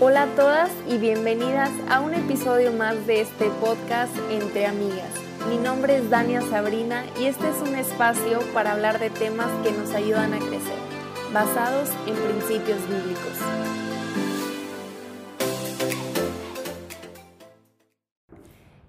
Hola a todas y bienvenidas a un episodio más de este podcast Entre Amigas. Mi nombre es Dania Sabrina y este es un espacio para hablar de temas que nos ayudan a crecer, basados en principios bíblicos.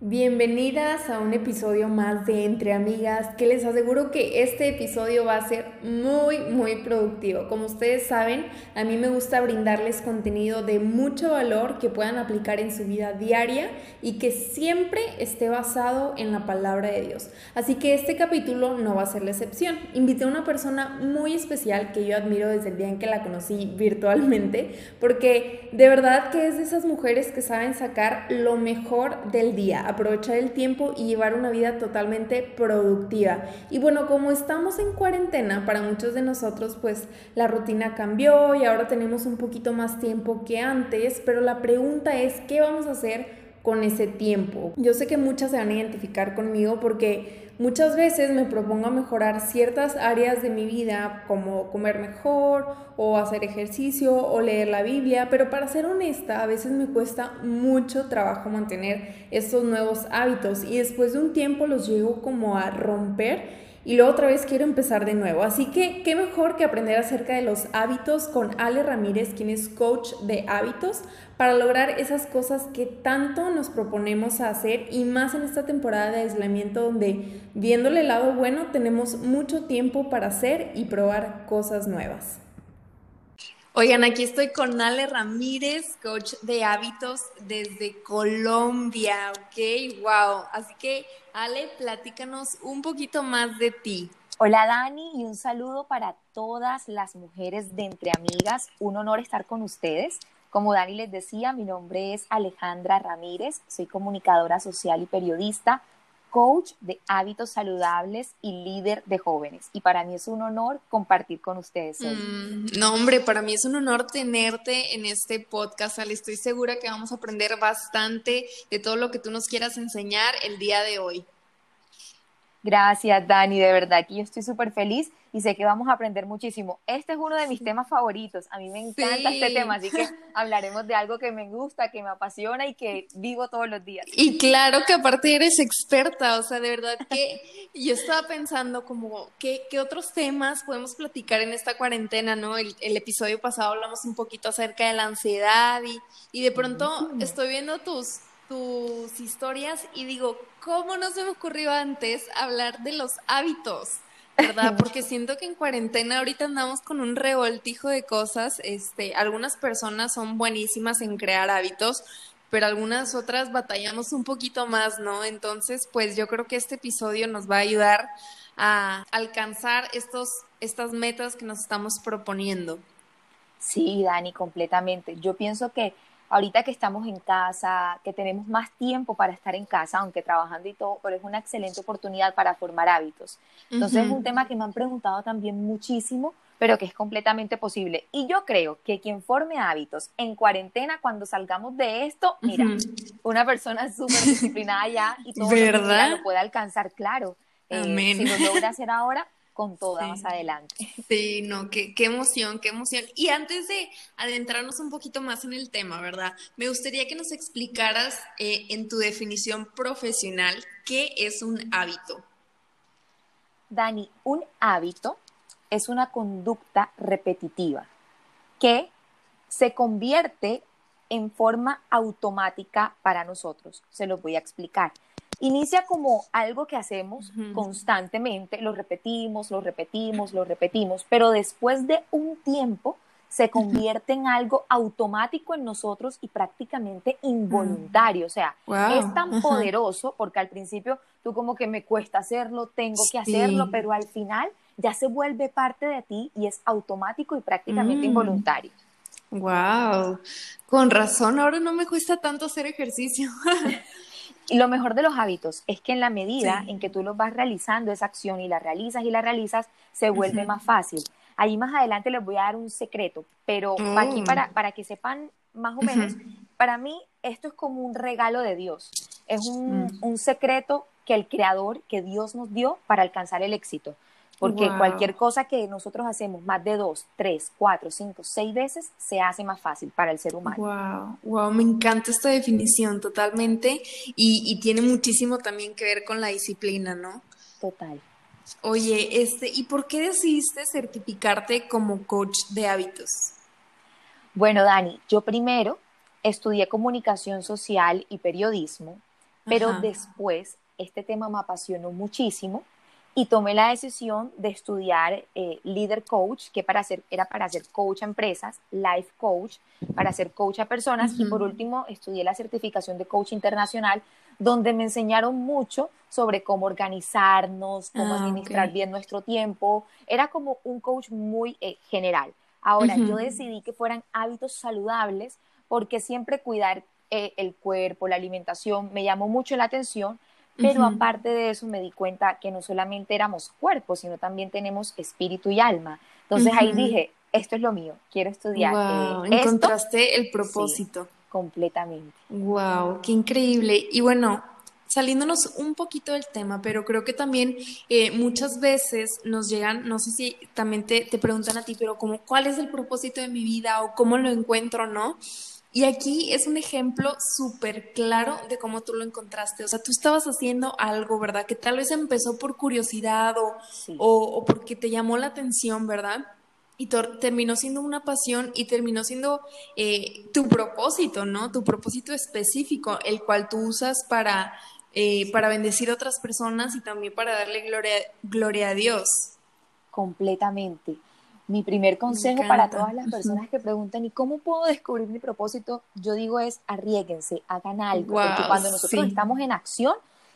Bienvenidas a un episodio más de Entre Amigas, que les aseguro que este episodio va a ser muy, muy productivo. Como ustedes saben, a mí me gusta brindarles contenido de mucho valor que puedan aplicar en su vida diaria y que siempre esté basado en la palabra de Dios. Así que este capítulo no va a ser la excepción. Invité a una persona muy especial que yo admiro desde el día en que la conocí virtualmente, porque de verdad que es de esas mujeres que saben sacar lo mejor del día aprovechar el tiempo y llevar una vida totalmente productiva. Y bueno, como estamos en cuarentena, para muchos de nosotros pues la rutina cambió y ahora tenemos un poquito más tiempo que antes, pero la pregunta es, ¿qué vamos a hacer con ese tiempo? Yo sé que muchas se van a identificar conmigo porque Muchas veces me propongo mejorar ciertas áreas de mi vida, como comer mejor o hacer ejercicio o leer la Biblia, pero para ser honesta, a veces me cuesta mucho trabajo mantener estos nuevos hábitos y después de un tiempo los llego como a romper y luego otra vez quiero empezar de nuevo. Así que, ¿qué mejor que aprender acerca de los hábitos con Ale Ramírez, quien es coach de hábitos, para lograr esas cosas que tanto nos proponemos hacer y más en esta temporada de aislamiento donde, viéndole el lado bueno, tenemos mucho tiempo para hacer y probar cosas nuevas. Oigan, aquí estoy con Ale Ramírez, coach de hábitos desde Colombia, ¿ok? Wow. Así que, Ale, platícanos un poquito más de ti. Hola Dani y un saludo para todas las mujeres de Entre Amigas. Un honor estar con ustedes. Como Dani les decía, mi nombre es Alejandra Ramírez, soy comunicadora social y periodista coach de hábitos saludables y líder de jóvenes. Y para mí es un honor compartir con ustedes hoy. Mm, no, hombre, para mí es un honor tenerte en este podcast, Ale. Estoy segura que vamos a aprender bastante de todo lo que tú nos quieras enseñar el día de hoy. Gracias, Dani, de verdad que yo estoy súper feliz y sé que vamos a aprender muchísimo. Este es uno de mis temas favoritos, a mí me encanta este tema, así que hablaremos de algo que me gusta, que me apasiona y que vivo todos los días. Y claro que aparte eres experta, o sea, de verdad que yo estaba pensando como, ¿qué, qué otros temas podemos platicar en esta cuarentena, no? El, el, episodio pasado hablamos un poquito acerca de la ansiedad y, y de pronto estoy viendo tus tus historias y digo, ¿cómo no se me ocurrió antes hablar de los hábitos? ¿Verdad? Porque siento que en cuarentena ahorita andamos con un revoltijo de cosas. Este, algunas personas son buenísimas en crear hábitos, pero algunas otras batallamos un poquito más, ¿no? Entonces, pues yo creo que este episodio nos va a ayudar a alcanzar estos, estas metas que nos estamos proponiendo. Sí, Dani, completamente. Yo pienso que ahorita que estamos en casa, que tenemos más tiempo para estar en casa, aunque trabajando y todo, pero es una excelente oportunidad para formar hábitos. Entonces es un tema que me han preguntado también muchísimo, pero que es completamente posible. Y yo creo que quien forme hábitos en cuarentena, cuando salgamos de esto, mira, una persona súper disciplinada ya y todo lo, puede alcanzar, claro. Eh, si lo logra hacer ahora, con toda más adelante. Sí, no, qué, qué emoción, qué emoción. Y antes de adentrarnos un poquito más en el tema, ¿verdad? Me gustaría que nos explicaras eh, en tu definición profesional qué es un hábito. Dani, un hábito es una conducta repetitiva que se convierte en forma automática para nosotros. Se lo voy a explicar. Inicia como algo que hacemos constantemente, lo repetimos, lo repetimos, lo repetimos, pero después de un tiempo se convierte en algo automático en nosotros y prácticamente involuntario. O sea, es tan poderoso porque al principio tú como que me cuesta hacerlo, tengo que hacerlo, pero al final ya se vuelve parte de ti y es automático y prácticamente mm. involuntario. Wow, con razón, ahora no me cuesta tanto hacer ejercicio. Y lo mejor de los hábitos es que en la medida en que tú los vas realizando esa acción y la realizas y la realizas, se vuelve más fácil. Ahí más adelante les voy a dar un secreto, pero aquí oh. para, para que sepan más o menos, para mí esto es como un regalo de Dios. Es un, mm. un secreto que el creador, que Dios nos dio para alcanzar el éxito. Porque cualquier cosa que nosotros hacemos más de dos, tres, cuatro, cinco, seis veces, se hace más fácil para el ser humano. Wow, wow, me encanta esta definición totalmente y, y tiene muchísimo también que ver con la disciplina, ¿no? Total. Oye, este, ¿y por qué decidiste certificarte como coach de hábitos? Bueno, Dani, yo primero estudié comunicación social y periodismo, pero después este tema me apasionó muchísimo y tomé la decisión de estudiar eh, Leader Coach, que para hacer, era para ser coach a empresas, Life Coach, para ser coach a personas, y por último estudié la certificación de coach internacional, donde me enseñaron mucho sobre cómo organizarnos, cómo ah, administrar bien nuestro tiempo. Era como un coach muy eh, general. Ahora, yo decidí que fueran hábitos saludables porque siempre cuidar eh, el cuerpo, la alimentación, me llamó mucho la atención pero aparte de eso me di cuenta que no solamente éramos cuerpo, sino también tenemos espíritu y alma. Entonces ahí dije, esto es lo mío, quiero estudiar. Wow, eh, encontraste el propósito. completamente. Wow, qué increíble. Y bueno, saliéndonos un poquito del tema, pero creo que también eh, muchas veces nos llegan, no sé si también te, te preguntan a ti, pero como, ¿cuál es el propósito de mi vida o cómo lo encuentro, no? Y aquí es un ejemplo súper claro de cómo tú lo encontraste. O sea, tú estabas haciendo algo, ¿verdad? Que tal vez empezó por curiosidad o, o, porque te llamó la atención, ¿verdad? Y terminó siendo una pasión y terminó siendo eh, tu propósito, ¿no? Tu propósito específico, el cual tú usas para, eh, para bendecir a otras personas y también para darle gloria, gloria a Dios. Completamente. Mi primer consejo para todas las personas que preguntan, ¿y cómo puedo descubrir mi propósito? Yo digo es, arriesguense, hagan algo, porque cuando nosotros estamos en acción,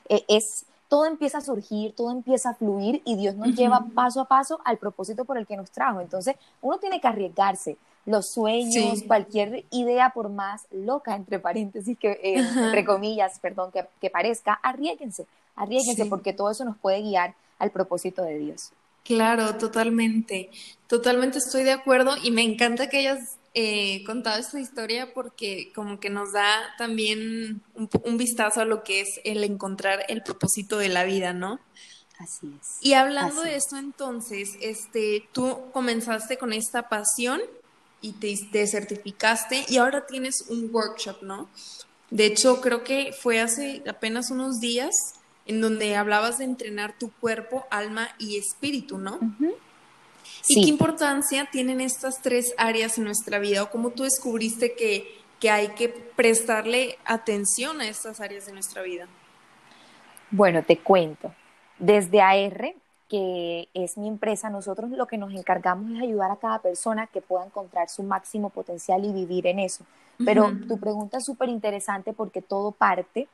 eh, es todo empieza a surgir, todo empieza a fluir y Dios nos lleva paso a paso al propósito por el que nos trajo. Entonces, uno tiene que arriesgarse. Los sueños, cualquier idea, por más loca, entre paréntesis, que, eh, entre comillas, perdón, que, que parezca, arriesguense, arriesguense, porque todo eso nos puede guiar al propósito de Dios. Claro, totalmente. Totalmente estoy de acuerdo y me encanta que hayas eh, contado esta historia porque como que nos da también un, vistazo a lo que es el encontrar el propósito de la vida, ¿no? Así es. Y hablando de esto entonces, este, tú comenzaste con esta pasión y te, te certificaste y ahora tienes un workshop, ¿no? De hecho, creo que fue hace apenas unos días en donde hablabas de entrenar tu cuerpo, alma y espíritu, ¿no? ¿Y qué importancia tienen estas tres áreas en nuestra vida? ¿O cómo tú descubriste que, que hay que prestarle atención a estas áreas de nuestra vida? Bueno, te cuento. Desde AR, que es mi empresa, nosotros lo que nos encargamos es ayudar a cada persona que pueda encontrar su máximo potencial y vivir en eso. Pero tu pregunta es súper interesante porque todo parte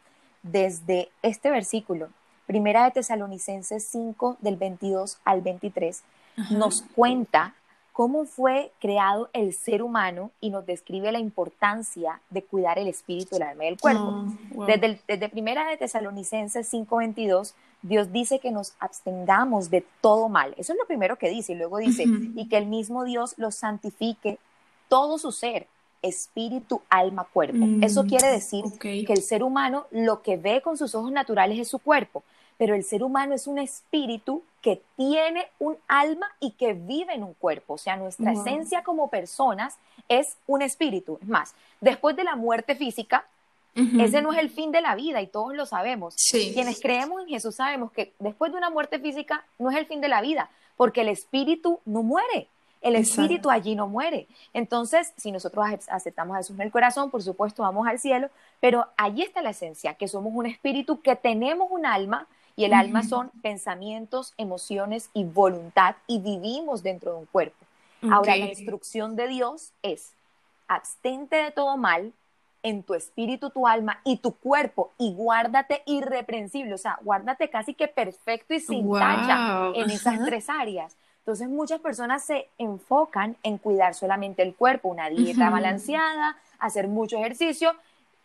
desde este versículo, Primera de Tesalonicenses 5 del 22 al 23, nos cuenta cómo fue creado el ser humano y nos describe la importancia de cuidar el espíritu, el alma y el cuerpo. Ah, desde, desde, Primera de Tesalonicenses 5:22, Dios dice que nos abstengamos de todo mal. Eso es lo primero que dice. Y luego dice, y que el mismo Dios los santifique todo su ser, espíritu, alma, cuerpo. Mm, Eso quiere decir que el ser humano lo que ve con sus ojos naturales es su cuerpo, pero el ser humano es un espíritu que tiene un alma y que vive en un cuerpo. O sea, nuestra esencia como personas es un espíritu. Es más, después de la muerte física, ese no es el fin de la vida y todos lo sabemos. Quienes creemos en Jesús sabemos que después de una muerte física no es el fin de la vida, porque el espíritu no muere. El espíritu allí no muere. Entonces, si nosotros aceptamos a Jesús en el corazón, por supuesto, vamos al cielo, pero allí está la esencia, que somos un espíritu, que tenemos un alma, y el alma son pensamientos, emociones y voluntad, y vivimos dentro de un cuerpo. Ahora, la instrucción de Dios es, abstente de todo mal, en tu espíritu, tu alma y tu cuerpo y guárdate irreprensible, o sea, guárdate casi que perfecto y sin talla en esas tres áreas. Entonces muchas personas se enfocan en cuidar solamente el cuerpo, una dieta balanceada, hacer mucho ejercicio,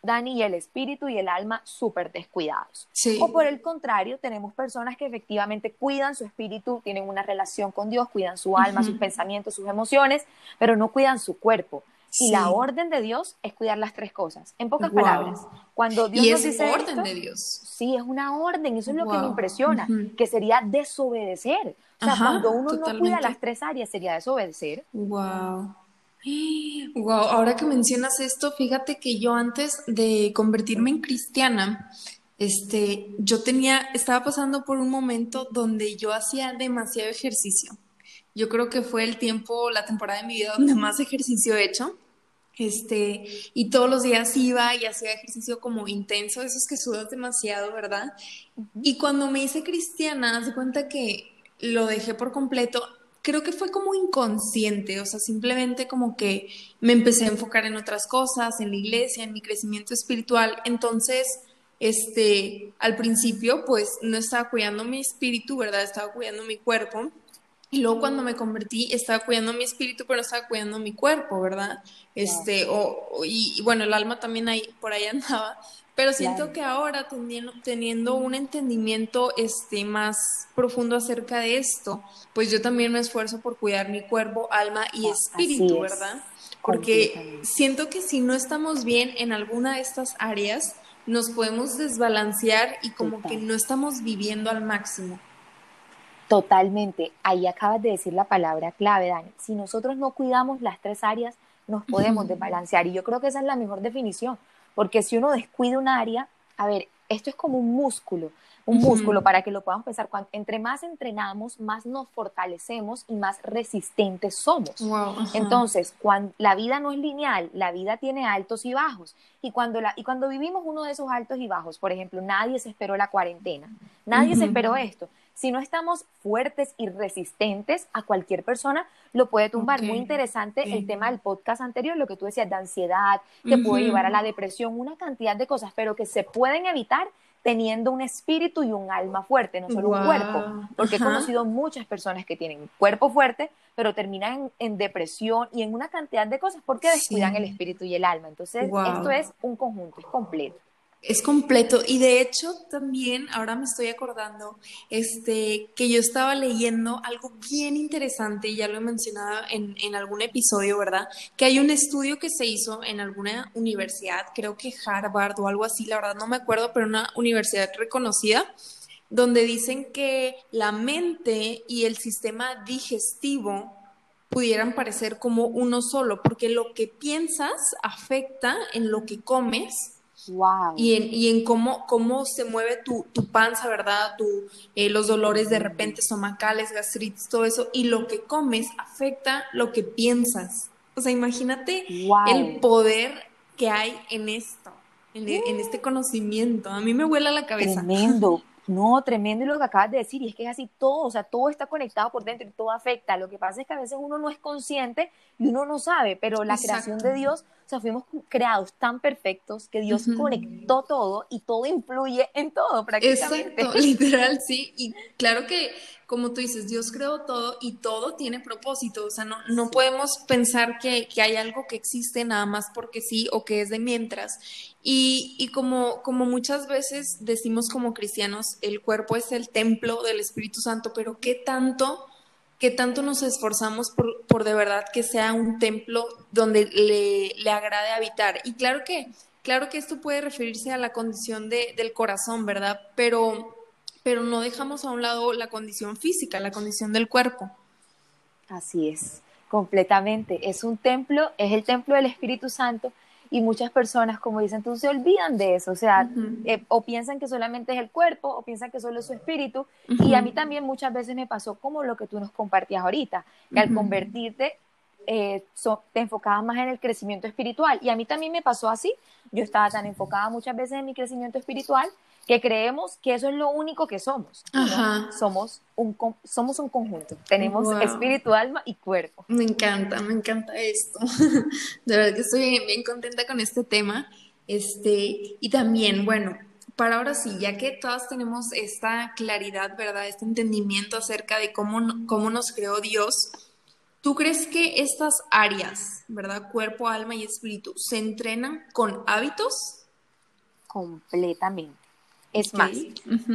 Dani, y el espíritu y el alma súper descuidados. O por el contrario, tenemos personas que efectivamente cuidan su espíritu, tienen una relación con Dios, cuidan su alma, sus pensamientos, sus emociones, pero no cuidan su cuerpo. Y la orden de Dios es cuidar las tres cosas. En pocas palabras, cuando Dios y nos es dice orden de Dios. Sí, es una orden, eso es lo que me impresiona, que sería desobedecer. O sea, cuando uno no cuida las tres áreas, sería desobedecer. Wow. Wow, ahora que mencionas esto, fíjate que yo antes de convertirme en cristiana, este, yo tenía, estaba pasando por un momento donde yo hacía demasiado ejercicio. Yo creo que fue el tiempo, la temporada de mi vida donde más ejercicio he hecho. Este, y todos los días iba y hacía ejercicio como intenso, esos que sudas demasiado, ¿verdad? Y cuando me hice cristiana, haz de cuenta que lo dejé por completo creo que fue como inconsciente, o sea, simplemente como que me empecé a enfocar en otras cosas, en la iglesia, en mi crecimiento espiritual. Entonces, este, al principio, pues no estaba cuidando mi espíritu, ¿verdad? Estaba cuidando mi cuerpo. Y luego cuando me convertí, estaba cuidando mi espíritu, pero no estaba cuidando mi cuerpo, ¿verdad? Este, o, y, y, bueno, el alma también ahí, por ahí andaba. Pero siento que ahora teniendo, teniendo, un entendimiento este, más profundo acerca de esto, pues yo también me esfuerzo por cuidar mi cuerpo, alma y ah, espíritu, ¿verdad? Porque siento que si no estamos bien en alguna de estas áreas, nos podemos desbalancear y como que no estamos viviendo al máximo. Totalmente. Ahí acabas de decir la palabra clave, Dani. Si nosotros no cuidamos las tres áreas, nos podemos desbalancear. Y yo creo que esa es la mejor definición. Porque si uno descuida un área, a ver, esto es como un músculo, un músculo para que lo podamos pensar. Cuando, entre más entrenamos, más nos fortalecemos y más resistentes somos. Entonces, cuando la vida no es lineal, la vida tiene altos y bajos. Y cuando, la, y cuando vivimos uno de esos altos y bajos, por ejemplo, nadie se esperó la cuarentena, nadie se esperó esto. Si no estamos fuertes y resistentes a cualquier persona, lo puede tumbar. Muy interesante el tema del podcast anterior, lo que tú decías de ansiedad, que puede llevar a la depresión, una cantidad de cosas, pero que se pueden evitar teniendo un espíritu y un alma fuerte, no solo un cuerpo, porque he conocido muchas personas que tienen un cuerpo fuerte, pero terminan en, depresión y en una cantidad de cosas porque descuidan el espíritu y el alma. Entonces, esto es un conjunto, es completo. Es completo y de hecho también ahora me estoy acordando este que yo estaba leyendo algo bien interesante, ya lo he mencionado en, en, algún episodio, ¿verdad? Que hay un estudio que se hizo en alguna universidad, creo que Harvard o algo así, la verdad no me acuerdo, pero una universidad reconocida, donde dicen que la mente y el sistema digestivo pudieran parecer como uno solo, porque lo que piensas afecta en lo que comes y en, y en cómo, cómo se mueve tu, tu panza, ¿verdad? Tu, eh, los dolores de repente estomacales, gastritis, todo eso. Y lo que comes afecta lo que piensas. O sea, imagínate el poder que hay en esto, en, en, este conocimiento. A mí me vuela la cabeza. Tremendo. No, tremendo lo que acabas de decir, y es que es así todo, o sea, todo está conectado por dentro y todo afecta. Lo que pasa es que a veces uno no es consciente y uno no sabe, pero la creación de Dios, sea, fuimos creados tan perfectos que Dios conectó todo y todo influye en todo prácticamente. Exacto, literal, sí. Y claro que como tú dices, Dios creó todo y todo tiene propósito. O sea, no, no podemos pensar que, hay algo que existe nada más porque sí o que es de mientras. Y, y como, como muchas veces decimos como cristianos, el cuerpo es el templo del Espíritu Santo, pero ¿qué tanto? ¿Qué tanto nos esforzamos por, por de verdad que sea un templo donde le, le agrade habitar? Y claro que, claro que esto puede referirse a la condición de, del corazón, ¿verdad? Pero pero no dejamos a un lado la condición física, la condición del cuerpo. Así es, completamente. Es un templo, es el templo del Espíritu Santo y muchas personas, como dicen tú, se olvidan de eso, o sea, eh, o piensan que solamente es el cuerpo, o piensan que solo es su espíritu, y a mí también muchas veces me pasó como lo que tú nos compartías ahorita, que al convertirte eh, te enfocabas más en el crecimiento espiritual, y a mí también me pasó así, yo estaba tan enfocada muchas veces en mi crecimiento espiritual que creemos que eso es lo único que somos. Somos, un, somos un conjunto. Tenemos espíritu, alma y cuerpo. Me encanta, me encanta esto. De verdad que estoy bien, contenta con este tema. Este, y también, bueno, para ahora sí, ya que todas tenemos esta claridad, ¿verdad? Este entendimiento acerca de cómo, cómo nos creó Dios, ¿tú crees que estas áreas, ¿verdad? Cuerpo, alma y espíritu, se entrenan con hábitos? Completamente. Es más,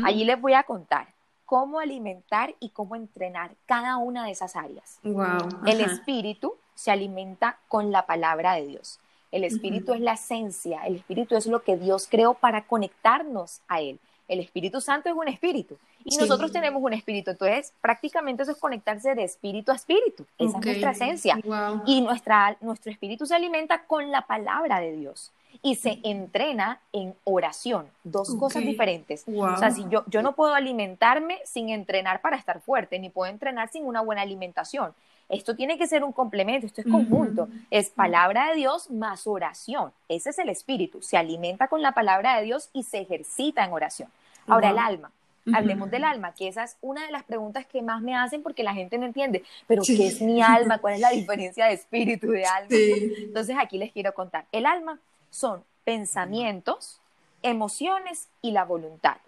allí les voy a contar cómo alimentar y cómo entrenar cada una de esas áreas. Wow, el espíritu se alimenta con la palabra de Dios. El espíritu es la esencia, el espíritu es lo que Dios creó para conectarnos a Él. El Espíritu Santo es un espíritu y nosotros tenemos un espíritu. Entonces, prácticamente eso es conectarse de espíritu a espíritu. Esa es nuestra esencia. Y nuestra, nuestro espíritu se alimenta con la palabra de Dios y se entrena en oración. Dos cosas diferentes. O sea, si yo, yo no puedo alimentarme sin entrenar para estar fuerte, ni puedo entrenar sin una buena alimentación. Esto tiene que ser un complemento, esto es conjunto. Es palabra de Dios más oración. Ese es el espíritu. Se alimenta con la palabra de Dios y se ejercita en oración. Ahora, el alma. Hablemos del alma, que esa es una de las preguntas que más me hacen porque la gente no entiende, pero ¿qué es mi alma? ¿Cuál es la diferencia de espíritu, de alma? Entonces aquí les quiero contar. El alma son pensamientos, emociones y la voluntad.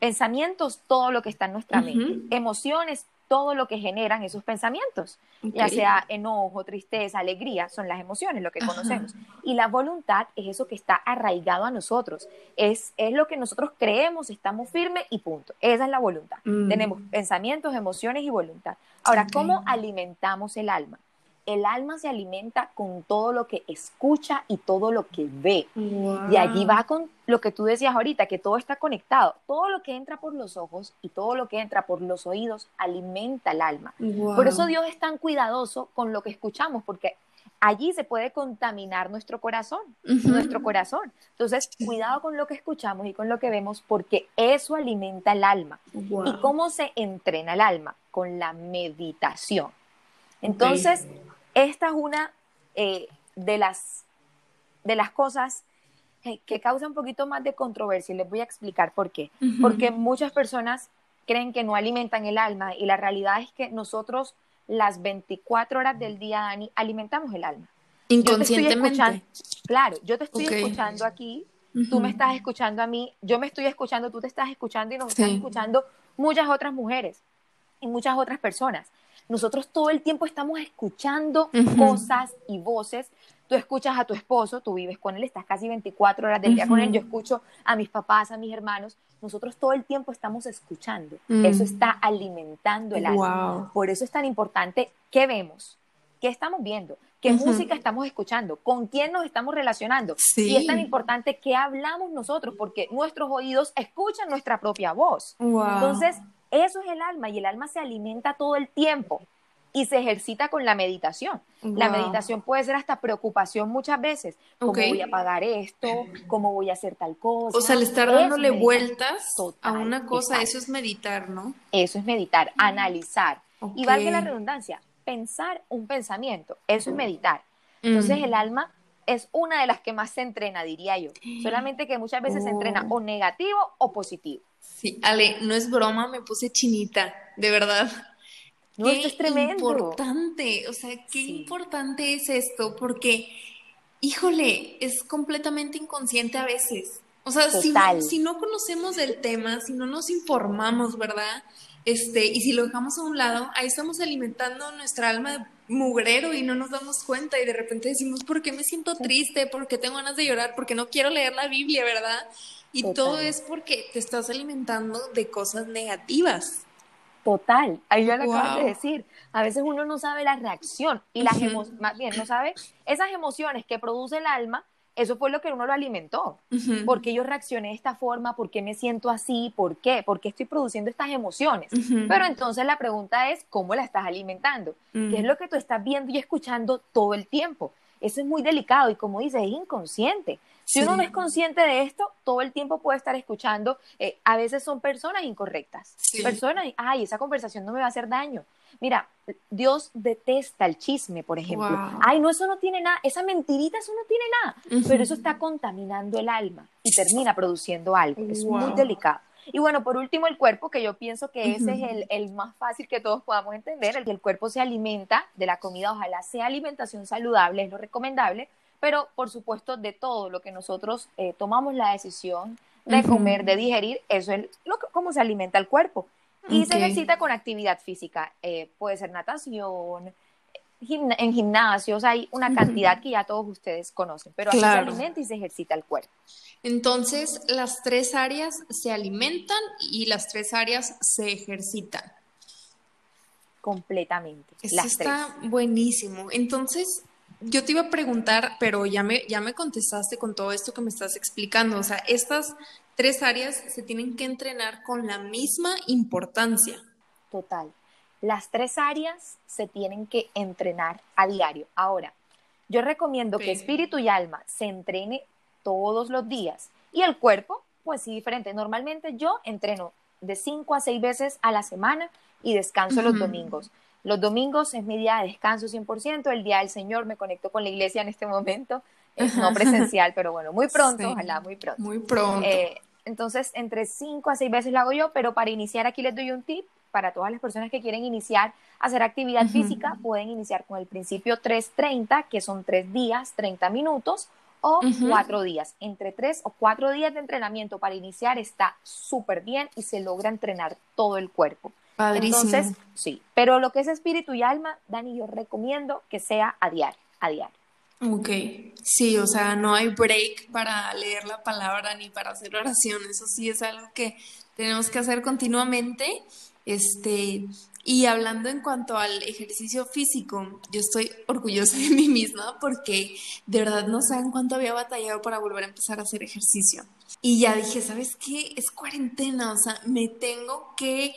Pensamientos, todo lo que está en nuestra mente. Emociones, todo lo que generan esos pensamientos, ya sea enojo, tristeza, alegría, son las emociones, lo que conocemos. Y la voluntad es eso que está arraigado a nosotros, es, es lo que nosotros creemos, estamos firmes y punto. Esa es la voluntad. Mm. Tenemos pensamientos, emociones y voluntad. Ahora, ¿cómo alimentamos el alma? El alma se alimenta con todo lo que escucha y todo lo que ve. Y allí va con lo que tú decías ahorita, que todo está conectado. Todo lo que entra por los ojos y todo lo que entra por los oídos alimenta el alma. Por eso Dios es tan cuidadoso con lo que escuchamos, porque allí se puede contaminar nuestro corazón, nuestro corazón. Entonces, cuidado con lo que escuchamos y con lo que vemos, porque eso alimenta el alma. ¿Y cómo se entrena el alma? Con la meditación. Entonces, esta es una eh, de, las, de las cosas que causa un poquito más de controversia y les voy a explicar por qué. Porque muchas personas creen que no alimentan el alma y la realidad es que nosotros las 24 horas del día, Dani, alimentamos el alma. Inconscientemente. claro, yo te estoy escuchando aquí, tú me estás escuchando a mí, yo me estoy escuchando, tú te estás escuchando y nos están escuchando muchas otras mujeres y muchas otras personas. Nosotros todo el tiempo estamos escuchando cosas y voces. Tú escuchas a tu esposo, tú vives con él, estás casi 24 horas del día con él. Yo escucho a mis papás, a mis hermanos. Nosotros todo el tiempo estamos escuchando. Mm. Eso está alimentando el alma. Por eso es tan importante qué vemos, qué estamos viendo, qué música estamos escuchando, con quién nos estamos relacionando. Y es tan importante qué hablamos nosotros, porque nuestros oídos escuchan nuestra propia voz. Entonces, eso es el alma y el alma se alimenta todo el tiempo y se ejercita con la meditación. La meditación puede ser hasta preocupación muchas veces. ¿Cómo voy a pagar esto? ¿Cómo voy a hacer tal cosa? O sea, le estar dándole vueltas a una cosa, eso es meditar, ¿no? Eso es meditar, analizar. Y valga la redundancia, pensar un pensamiento, eso es meditar. Entonces el alma es una de las que más se entrena, diría yo. Solamente que muchas veces se entrena oh. o negativo o positivo. Sí, Ale, no es broma, me puse chinita, de verdad. No, esto es tremendo. importante, o sea, qué importante es esto, porque, híjole, es completamente inconsciente a veces. O sea, si no, si no, conocemos el tema, si no nos informamos, ¿verdad? Este, y si lo dejamos a un lado, ahí estamos alimentando nuestra alma de mugrero y no nos damos cuenta y de repente decimos, ¿por qué me siento triste? ¿Por qué tengo ganas de llorar? ¿Por qué no quiero leer la Biblia, verdad? Y todo es porque te estás alimentando de cosas negativas. Total, ahí ya lo acabas de decir. A veces uno no sabe la reacción y las emociones, más bien, no sabe esas emociones que produce el alma, eso fue lo que uno lo alimentó. ¿Por qué yo reaccioné de esta forma? ¿Por qué me siento así? ¿Por qué? ¿Por qué estoy produciendo estas emociones? Pero entonces la pregunta es, ¿cómo la estás alimentando? ¿Qué es lo que tú estás viendo y escuchando todo el tiempo? Eso es muy delicado y como dices, es inconsciente. Si uno no es consciente de esto, todo el tiempo puede estar escuchando, eh, a veces son personas incorrectas, personas, ay, esa conversación no me va a hacer daño. Mira, Dios detesta el chisme, por ejemplo. Ay, no, eso no tiene nada, esa mentirita, eso no tiene nada, pero eso está contaminando el alma y termina produciendo algo. Es muy delicado. Y bueno, por último, el cuerpo, que yo pienso que ese es el, el, más fácil que todos podamos entender, el que el cuerpo se alimenta de la comida, ojalá sea alimentación saludable, es lo recomendable, pero por supuesto de todo lo que nosotros eh, tomamos la decisión de comer, de digerir, eso es lo que, cómo se alimenta el cuerpo. Y se necesita con actividad física, eh, puede ser natación, en gimnasios hay una cantidad que ya todos ustedes conocen, pero así se alimenta y se ejercita el cuerpo. Entonces, las tres áreas se alimentan y las tres áreas se ejercitan. completamente. Eso está buenísimo. Entonces, yo te iba a preguntar, pero ya me, ya me contestaste con todo esto que me estás explicando. O sea, estas tres áreas se tienen que entrenar con la misma importancia. Total. Las tres áreas se tienen que entrenar a diario. Ahora, yo recomiendo que espíritu y alma se entrene todos los días y el cuerpo, pues sí, diferente. Normalmente yo entreno de cinco a seis veces a la semana y descanso los domingos. Los domingos es mi día de descanso 100%, el día del Señor me conecto con la iglesia en este momento, es no presencial, pero bueno, muy pronto, ojalá, muy pronto. Muy pronto. Eh, entonces, entre cinco a seis veces lo hago yo, pero para iniciar aquí les doy un tip para todas las personas que quieren iniciar a hacer actividad física, pueden iniciar con el principio 330, que son tres días, 30 minutos, o cuatro días. Entre tres o cuatro días de entrenamiento para iniciar está súper bien y se logra entrenar todo el cuerpo. Padrísimo. Entonces, sí, pero lo que es espíritu y alma, Dani, yo recomiendo que sea a diario, a diario. Ok, sí, o sea, no hay break para leer la palabra ni para hacer oración, eso sí es algo que tenemos que hacer continuamente. Este, y hablando en cuanto al ejercicio físico, yo estoy orgullosa de mí misma porque de verdad no saben cuánto había batallado para volver a empezar a hacer ejercicio. Y ya dije, ¿sabes qué? Es cuarentena, o sea, me tengo que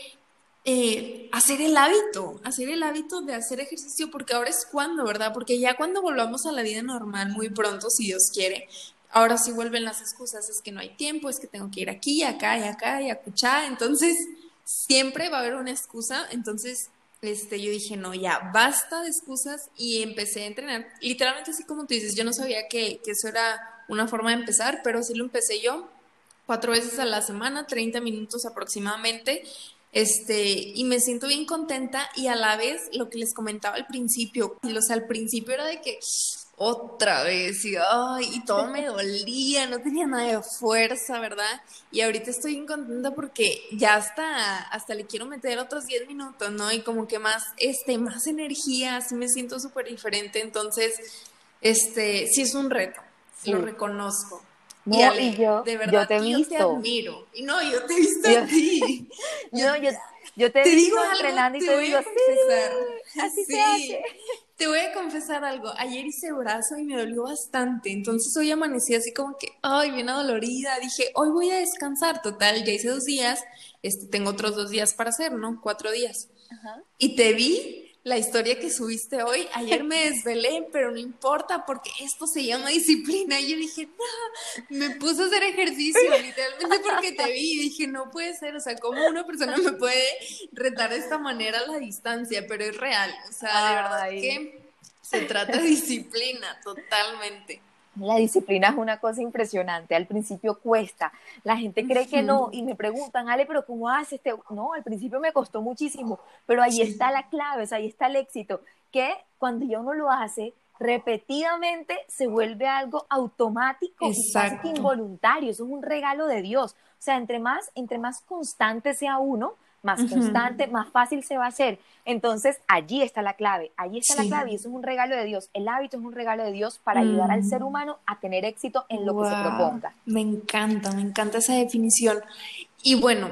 eh, hacer el hábito, hacer el hábito de hacer ejercicio, porque ahora es cuando, ¿verdad? Porque ya cuando volvamos a la vida normal, muy pronto, si Dios quiere, ahora sí vuelven las excusas, es que no hay tiempo, es que tengo que ir aquí, acá y acá y acuchar, entonces siempre va a haber una excusa, entonces este, yo dije, no, ya, basta de excusas y empecé a entrenar, literalmente así como tú dices, yo no sabía que, que eso era una forma de empezar, pero sí lo empecé yo, cuatro veces a la semana, 30 minutos aproximadamente, este, y me siento bien contenta y a la vez lo que les comentaba al principio, o sea, al principio era de que otra vez y, y todo me dolía, no tenía nada de fuerza, ¿verdad? Y ahorita estoy bien contenta porque ya hasta, hasta le quiero meter otros 10 minutos, ¿no? Y como que más, este, más energía, así me siento súper diferente, entonces, este, sí es un reto, lo reconozco. No, y, yo, de verdad, yo te he visto. te admiro. Y no, yo te he visto a ti. Yo, yo, yo te, he visto entrenando y te, digo, sí, así se hace. Te voy a confesar algo. Ayer hice brazo y me dolió bastante. Entonces hoy amanecí así como que, ay, bien adolorida. Dije, hoy voy a descansar. Total, ya hice dos días. Este, tengo otros dos días para hacer, ¿no? Cuatro días. Ajá. Y te vi la historia que subiste hoy. Ayer me desvelé, pero no importa porque esto se llama disciplina. Y yo dije, no, me puse a hacer ejercicio literalmente porque te vi. Y dije, no puede ser, o sea, ¿cómo una persona me puede retar de esta manera a la distancia? Pero es real, o sea, de verdad que se trata de disciplina totalmente. La disciplina es una cosa impresionante. Al principio cuesta. La gente cree que no y me preguntan, Ale, pero ¿cómo haces? Este? No, al principio me costó muchísimo, pero ahí está la clave, ahí está el éxito, que cuando ya uno lo hace repetidamente se vuelve algo automático y casi involuntario. Eso es un regalo de Dios. O sea, entre más, entre más constante sea uno, más constante, más fácil se va a hacer. Entonces, allí está la clave, allí está la clave y eso es un regalo de Dios. El hábito es un regalo de Dios para ayudar al ser mm. humano a tener éxito en lo que se proponga. Me encanta, me encanta esa definición. Y bueno,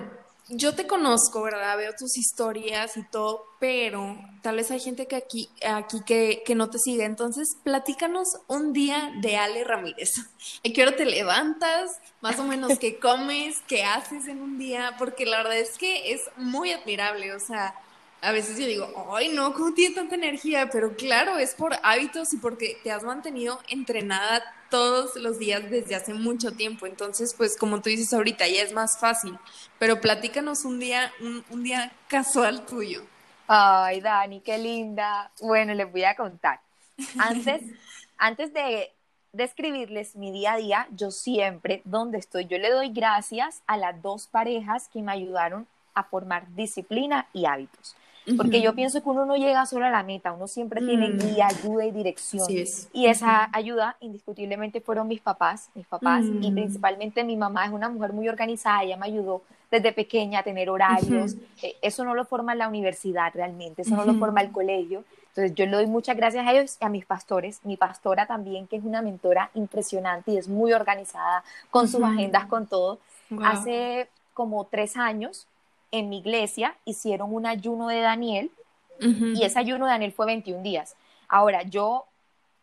yo te conozco, ¿verdad? Veo tus historias y todo, pero tal vez hay gente que aquí, aquí que, que no te sigue. Entonces, platícanos un día de Ale Ramírez. ¿A qué hora te levantas? Más o menos, ¿qué comes? ¿Qué haces en un día? Porque la verdad es que es muy admirable. O sea, a veces yo digo, ay, no, ¿cómo tiene tanta energía? Pero claro, es por hábitos y porque te has mantenido entrenada todos los días desde hace mucho tiempo. Entonces, pues como tú dices ahorita, ya es más fácil. Pero platícanos un día, un, día casual tuyo. Ay, Dani, qué linda. Bueno, les voy a contar. Antes, antes de describirles mi día a día, yo siempre, donde estoy, yo le doy gracias a las dos parejas que me ayudaron a formar disciplina y hábitos. Porque yo pienso que uno no llega solo a la meta, uno siempre tiene mm. guía, ayuda y dirección. Y esa ayuda indiscutiblemente fueron mis papás, mis papás, y mm. principalmente mi mamá es una mujer muy organizada, ella me ayudó desde pequeña a tener horarios. Eh, eso no lo forma la universidad realmente, eso no lo forma el colegio. Entonces yo le doy muchas gracias a ellos y a mis pastores, mi pastora también, que es una mentora impresionante y es muy organizada con sus agendas, con todo. Hace como tres años en mi iglesia hicieron un ayuno de Daniel y ese ayuno de Daniel fue 21 días. Ahora, yo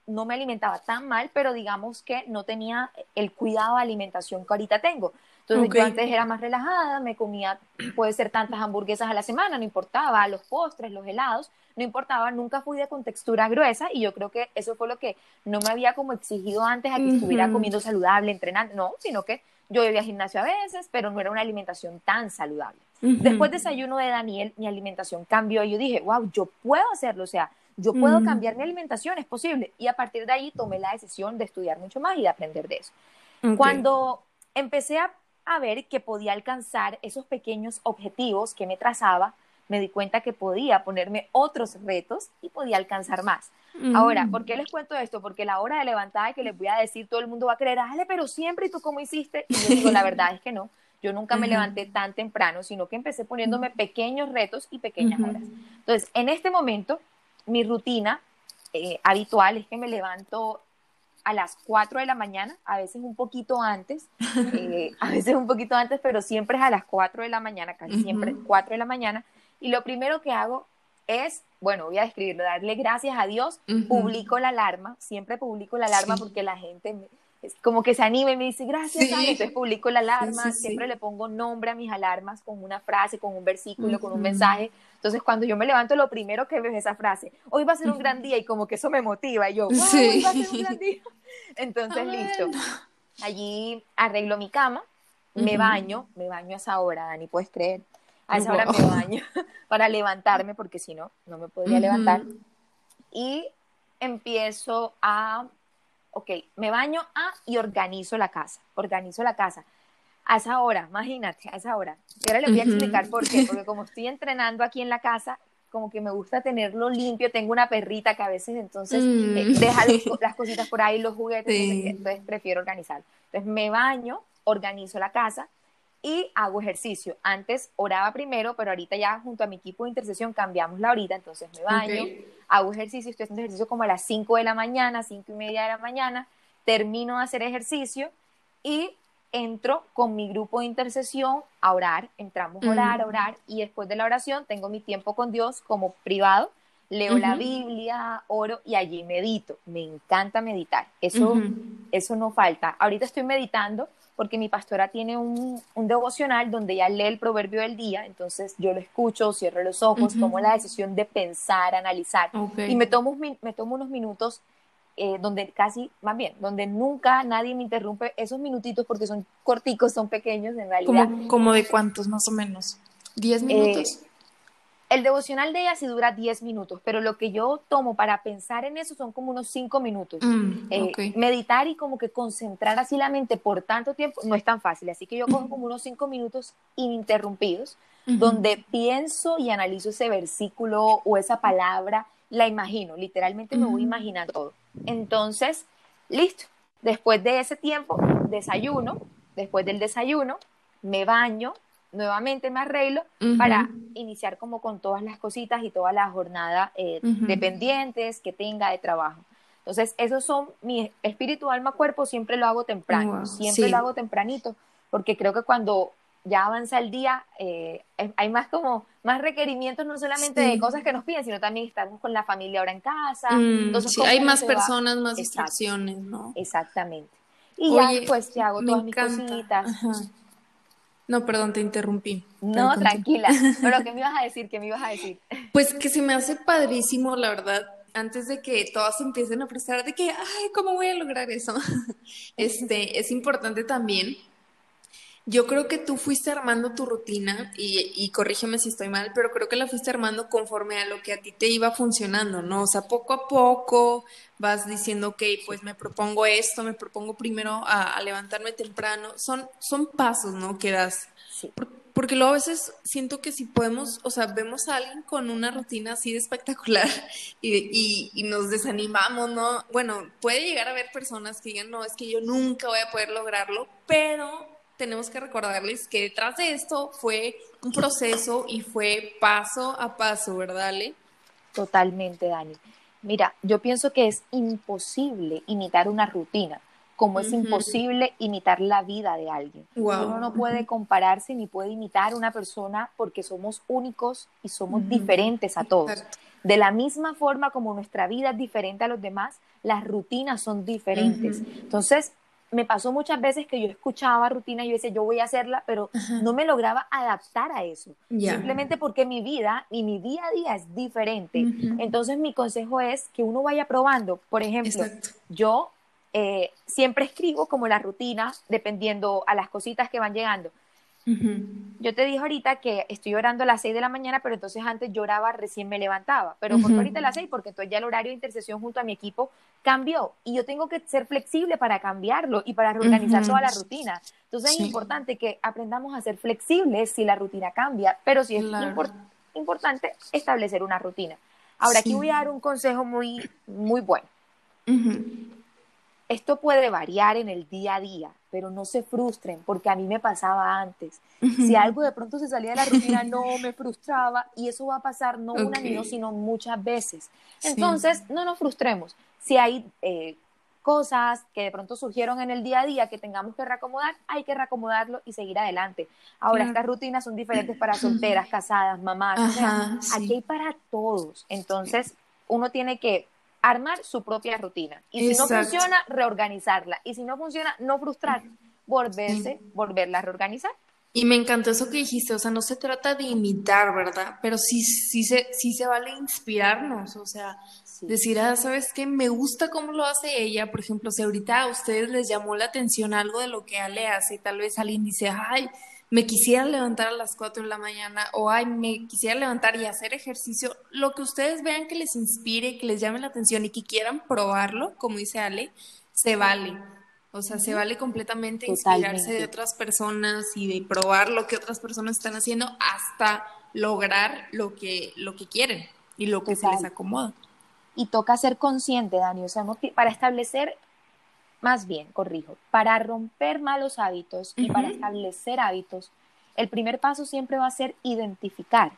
no me alimentaba tan mal, pero digamos que no tenía el cuidado de alimentación que ahorita tengo. Entonces yo antes era más relajada, me comía, puede ser tantas hamburguesas a la semana, no importaba, los postres, los helados, no importaba, nunca fui de con textura gruesa y yo creo que eso fue lo que no me había como exigido antes a que estuviera comiendo saludable, entrenando, no, sino que yo iba al gimnasio a veces, pero no era una alimentación tan saludable. Después del desayuno de Daniel, mi alimentación cambió y yo dije, wow, yo puedo hacerlo, o sea, yo puedo cambiar mi alimentación, es posible. Y a partir de ahí tomé la decisión de estudiar mucho más y de aprender de eso. Cuando empecé a a ver que podía alcanzar esos pequeños objetivos que me trazaba, me di cuenta que podía ponerme otros retos y podía alcanzar más. Ahora, ¿por qué les cuento esto? Porque la hora de levantada que les voy a decir, todo el mundo va a creer, Ale, pero siempre, ¿y tú cómo hiciste? Y yo digo, la verdad es que no. Yo nunca me levanté tan temprano, sino que empecé poniéndome pequeños retos y pequeñas horas. Entonces, en este momento, mi rutina eh, habitual es que me levanto a las 4 de la mañana, a veces un poquito antes, eh, a veces un poquito antes, pero siempre es a las 4 de la mañana, casi siempre 4 de la mañana. Y lo primero que hago es, bueno, voy a describirlo, darle gracias a Dios, publico la alarma, siempre publico la alarma porque la gente como que se anima y me dice gracias, entonces publico la alarma, siempre le pongo nombre a mis alarmas con una frase, con un versículo, con un mensaje. Entonces cuando yo me levanto lo primero que veo es esa frase, hoy va a ser un gran día y como que eso me motiva y yo, wow, hoy va a ser un gran día. Entonces listo, allí arreglo mi cama, me baño, me baño a esa hora, Dani, puedes creer. A esa hora me baño para levantarme porque si no, no me podría levantar. Y empiezo a ok, me baño ah, y organizo la casa, organizo la casa. A esa hora, imagínate, a esa hora. Y ahora les voy a explicar por qué, porque como estoy entrenando aquí en la casa, como que me gusta tenerlo limpio, tengo una perrita que a veces entonces mm. eh, deja las cositas por ahí, los juguetes, entonces prefiero organizar. Entonces me baño, organizo la casa y hago ejercicio. Antes oraba primero, pero ahorita ya junto a mi equipo de intercesión cambiamos la horita, entonces me baño, hago ejercicio, estoy haciendo ejercicio como a las 5 de la mañana, 5 y media de la mañana, termino de hacer ejercicio y entro con mi grupo de intercesión a orar, entramos a orar, a orar y después de la oración tengo mi tiempo con Dios como privado, leo la Biblia, oro y allí medito. Me encanta meditar, eso, eso no falta. Ahorita estoy meditando porque mi pastora tiene un, devocional donde ella lee el proverbio del día, entonces yo lo escucho, cierro los ojos, tomo la decisión de pensar, analizar y me tomo, me tomo unos minutos eh, donde casi, más bien, donde nunca nadie me interrumpe esos minutitos porque son corticos, son pequeños en realidad. ¿Como, de cuántos más o menos? ¿Diez minutos? Eh, el devocional de ella sí dura 10 minutos, pero lo que yo tomo para pensar en eso son como unos 5 minutos. Mm, eh, meditar y como que concentrar así la mente por tanto tiempo no es tan fácil, así que yo cojo como unos 5 minutos ininterrumpidos, donde pienso y analizo ese versículo o esa palabra, la imagino, literalmente me voy imaginando todo. Entonces, listo, después de ese tiempo, desayuno, después del desayuno, me baño, nuevamente me arreglo para iniciar como con todas las cositas y toda la jornada eh, de pendientes que tenga de trabajo. Entonces, esos son mi espíritu, alma, cuerpo, siempre lo hago temprano, siempre lo hago tempranito, porque creo que cuando ya avanza el día, eh, hay más como, más requerimientos, no solamente de cosas que nos piden, sino también estamos con la familia ahora en casa. Mm, entonces, hay más personas, más instrucciones, ¿no? Exactamente. Y ya pues ya hago todas mis cositas. No, perdón, te interrumpí. No, tranquila. Pero ¿qué me ibas a decir? ¿Qué me ibas a decir? Pues que se me hace padrísimo, la verdad, antes de que todos empiecen a prestar de que, ay, ¿cómo voy a lograr eso? Este, es importante también yo creo que tú fuiste armando tu rutina y, corrígeme si estoy mal, pero creo que la fuiste armando conforme a lo que a ti te iba funcionando, ¿no? O sea, poco a poco vas diciendo, ok, pues me propongo esto, me propongo primero a, levantarme temprano. Son, son pasos, ¿no? Que das. porque luego a veces siento que si podemos, o sea, vemos a alguien con una rutina así de espectacular y, y, nos desanimamos, ¿no? Bueno, puede llegar a haber personas que digan, no, es que yo nunca voy a poder lograrlo, pero tenemos que recordarles que detrás de esto fue un proceso y fue paso a paso, ¿verdad, Ale? Totalmente, Dani. Mira, yo pienso que es imposible imitar una rutina. como es imposible imitar la vida de alguien. Uno no puede compararse ni puede imitar a una persona porque somos únicos y somos diferentes a todos. De la misma forma como nuestra vida es diferente a los demás, las rutinas son diferentes. Entonces, me pasó muchas veces que yo escuchaba rutina y yo decía, yo voy a hacerla, pero no me lograba adaptar a eso. Simplemente porque mi vida y mi día a día es diferente. Entonces, mi consejo es que uno vaya probando. Por ejemplo, yo eh, siempre escribo como la rutina, dependiendo a las cositas que van llegando. Yo te dije ahorita que estoy orando a las 6 de la mañana, pero entonces antes lloraba recién me levantaba. Pero por ahorita a las 6? Porque entonces ya el horario de intercesión junto a mi equipo cambió y yo tengo que ser flexible para cambiarlo y para reorganizar toda la rutina. Entonces es importante que aprendamos a ser flexibles si la rutina cambia, pero sí es importante establecer una rutina. Ahora aquí voy a dar un consejo muy, muy bueno. Esto puede variar en el día a día, pero no se frustren, porque a mí me pasaba antes. Si algo de pronto se salía de la rutina, no me frustraba y eso va a pasar no una ni dos, sino muchas veces. Entonces, no nos frustremos. Si hay eh, cosas que de pronto surgieron en el día a día que tengamos que reacomodar, hay que reacomodarlo y seguir adelante. Ahora, estas rutinas son diferentes para solteras, casadas, mamás, aquí hay para todos. Entonces, uno tiene que armar su propia rutina. Y si no funciona, reorganizarla. Y si no funciona, no frustrar, volverse, volverla a reorganizar. Y me encantó eso que dijiste, o sea, no se trata de imitar, ¿verdad? Pero sí, sí, se, sí se vale inspirarnos, o sea, decir, ah, ¿sabes qué? Me gusta cómo lo hace ella, por ejemplo, si ahorita a ustedes les llamó la atención algo de lo que Ale hace, tal vez alguien dice, ay, me quisiera levantar a las 4 de la mañana o ay, me quisiera levantar y hacer ejercicio, lo que ustedes vean que les inspire, que les llame la atención y que quieran probarlo, como dice Ale, se vale. O sea, se vale completamente inspirarse de otras personas y de probar lo que otras personas están haciendo hasta lograr lo que, lo que quieren y lo que se les acomoda. Y toca ser consciente, Dani, o sea, para establecer más bien, corrijo, para romper malos hábitos y para establecer hábitos, el primer paso siempre va a ser identificar,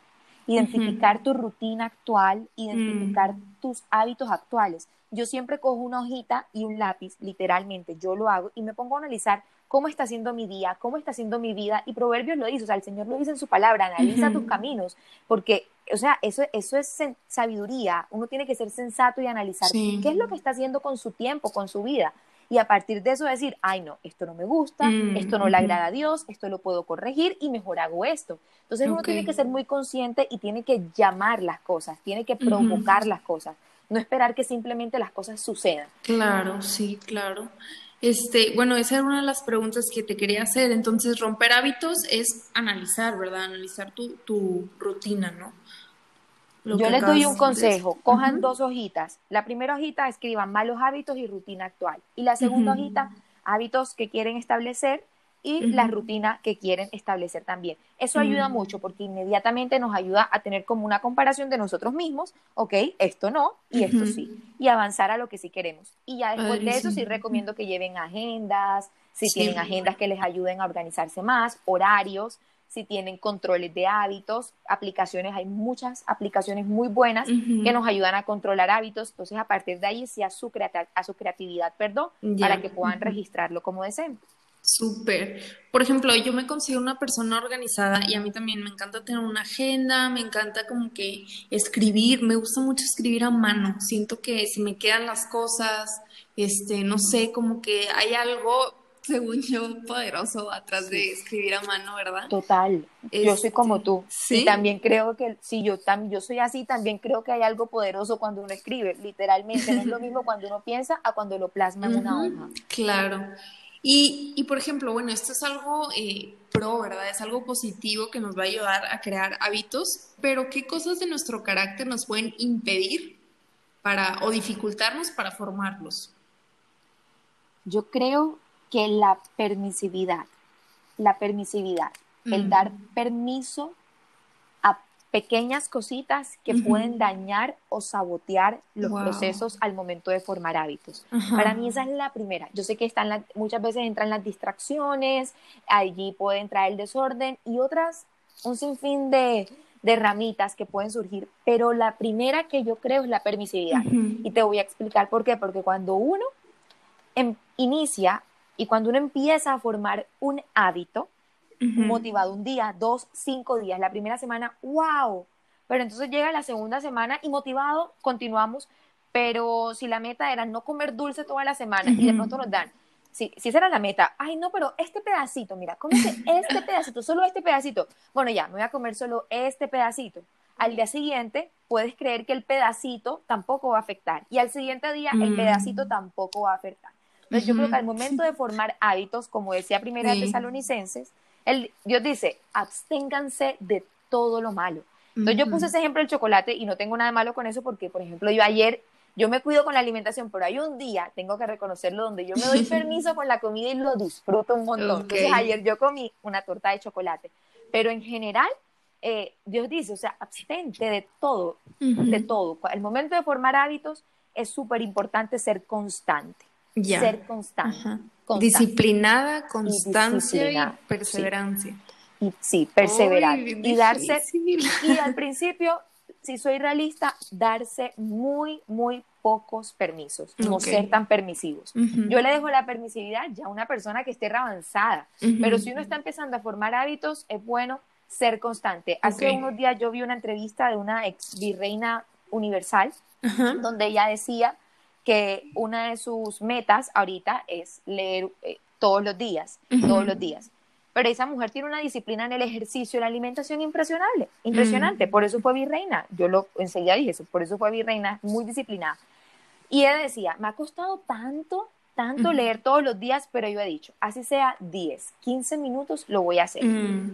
identificar tu rutina actual, identificar mm. tus hábitos actuales. Yo siempre cojo una hojita y un lápiz, literalmente, yo lo hago y me pongo a analizar cómo está siendo mi día, cómo está siendo mi vida, y Proverbios lo dice, o sea, el Señor lo dice en su palabra, analiza tus caminos, porque, o sea, eso, eso es sabiduría, uno tiene que ser sensato y analizar qué es lo que está haciendo con su tiempo, con su vida y a partir de eso decir, ay no, esto no me gusta, mm, esto no le agrada a Dios, esto lo puedo corregir y mejor hago esto. Entonces uno tiene que ser muy consciente y tiene que llamar las cosas, tiene que provocar las cosas, no esperar que simplemente las cosas sucedan. Claro, sí, claro. Este, bueno, esa era una de las preguntas que te quería hacer. Entonces, romper hábitos es analizar, ¿verdad? Analizar tu, tu rutina, ¿no? Yo les doy un consejo, cojan dos hojitas. La primera hojita escriban malos hábitos y rutina actual. Y la segunda hojita, hábitos que quieren establecer y la rutina que quieren establecer también. Eso ayuda mucho porque inmediatamente nos ayuda a tener como una comparación de nosotros mismos, ok, esto no y esto sí, y avanzar a lo que sí queremos. Y ya después de eso sí recomiendo que lleven agendas, si tienen agendas que les ayuden a organizarse más, horarios, si tienen controles de hábitos, aplicaciones, hay muchas aplicaciones muy buenas que nos ayudan a controlar hábitos, entonces a partir de ahí sí a su, a su creatividad, perdón, para que puedan registrarlo como deseen. Súper. Por ejemplo, yo me considero una persona organizada y a mí también me encanta tener una agenda, me encanta como que escribir, me gusta mucho escribir a mano. Siento que si me quedan las cosas, este, no sé, como que hay algo según yo, poderoso atrás de escribir a mano, ¿verdad? Total. Yo soy como este, tú. ¿sí? Y también creo que, si yo, tam, yo soy así, también creo que hay algo poderoso cuando uno escribe. Literalmente, no es lo mismo cuando uno piensa a cuando lo plasma en una hoja. Claro. Y, y, por ejemplo, bueno, esto es algo eh, pro, ¿verdad? Es algo positivo que nos va a ayudar a crear hábitos, pero ¿qué cosas de nuestro carácter nos pueden impedir para o dificultarnos para formarlos? Yo creo que la permisividad, la permisividad, el dar permiso a pequeñas cositas que pueden dañar o sabotear los procesos al momento de formar hábitos. Para mí esa es la primera. Yo sé que están muchas veces entran las distracciones, allí puede entrar el desorden y otras, un sinfín de, de ramitas que pueden surgir, pero la primera que yo creo es la permisividad. Y te voy a explicar por qué, porque cuando uno em, inicia y cuando uno empieza a formar un hábito, motivado un día, dos, cinco días, la primera semana, wow, pero entonces llega la segunda semana y motivado continuamos, pero si la meta era no comer dulce toda la semana y de pronto nos dan, si, si esa era la meta, ay no, pero este pedacito, mira, cómete este pedacito, solo este pedacito, bueno ya, me voy a comer solo este pedacito. Al día siguiente puedes creer que el pedacito tampoco va a afectar y al siguiente día el mm. pedacito tampoco va a afectar. Entonces yo creo que al momento de formar hábitos, como decía Primera de Tesalonicenses, el, Dios dice, absténganse de todo lo malo. Entonces yo puse ese ejemplo del chocolate y no tengo nada malo con eso porque, por ejemplo, yo ayer, yo me cuido con la alimentación, pero hay un día, tengo que reconocerlo, donde yo me doy permiso con la comida y lo disfruto un montón. Entonces ayer yo comí una torta de chocolate, pero en general, eh, Dios dice, o sea, abstente de todo, de todo. El momento de formar hábitos es súper importante ser constante. Ser constante, Disciplinada, constancia y, perseverancia. Sí, perseverar y darse, y al principio, si soy realista, darse muy, muy pocos permisos, no ser tan permisivos. Yo le dejo la permisividad ya a una persona que esté avanzada, pero si uno está empezando a formar hábitos, es bueno ser constante. Hace unos días yo vi una entrevista de una ex virreina universal, donde ella decía que una de sus metas ahorita es leer eh, todos los días, todos los días. Pero esa mujer tiene una disciplina en el ejercicio, en la alimentación impresionable, impresionante. Por eso fue virreina. Yo lo enseguida dije eso, por eso fue virreina, muy disciplinada. Y ella decía, me ha costado tanto, tanto leer todos los días, pero yo he dicho, así sea 10, 15 minutos, lo voy a hacer.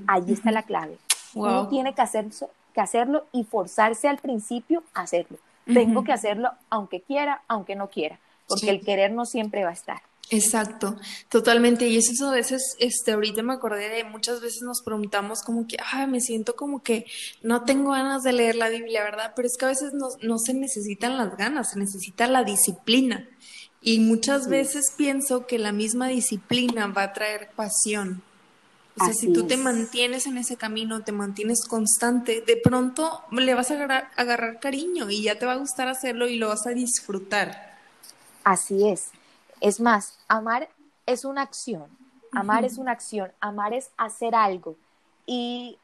Ahí está la clave. Uno tiene que, hacer, que hacerlo y forzarse al principio a hacerlo. Tengo que hacerlo aunque quiera, aunque no quiera, porque el querer no siempre va a estar. Exacto, totalmente. Y eso a veces, este, ahorita me acordé de muchas veces nos preguntamos como que, ah, me siento como que no tengo ganas de leer la Biblia, ¿verdad? Pero es que a veces no, no se necesitan las ganas, se necesita la disciplina. Y muchas veces pienso que la misma disciplina va a traer pasión. O sea, si tú te mantienes en ese camino, te mantienes constante, de pronto le vas a agarrar, agarrar cariño y ya te va a gustar hacerlo y lo vas a disfrutar. Así es. Es más, amar es una acción, amar es una acción, amar es hacer algo. Y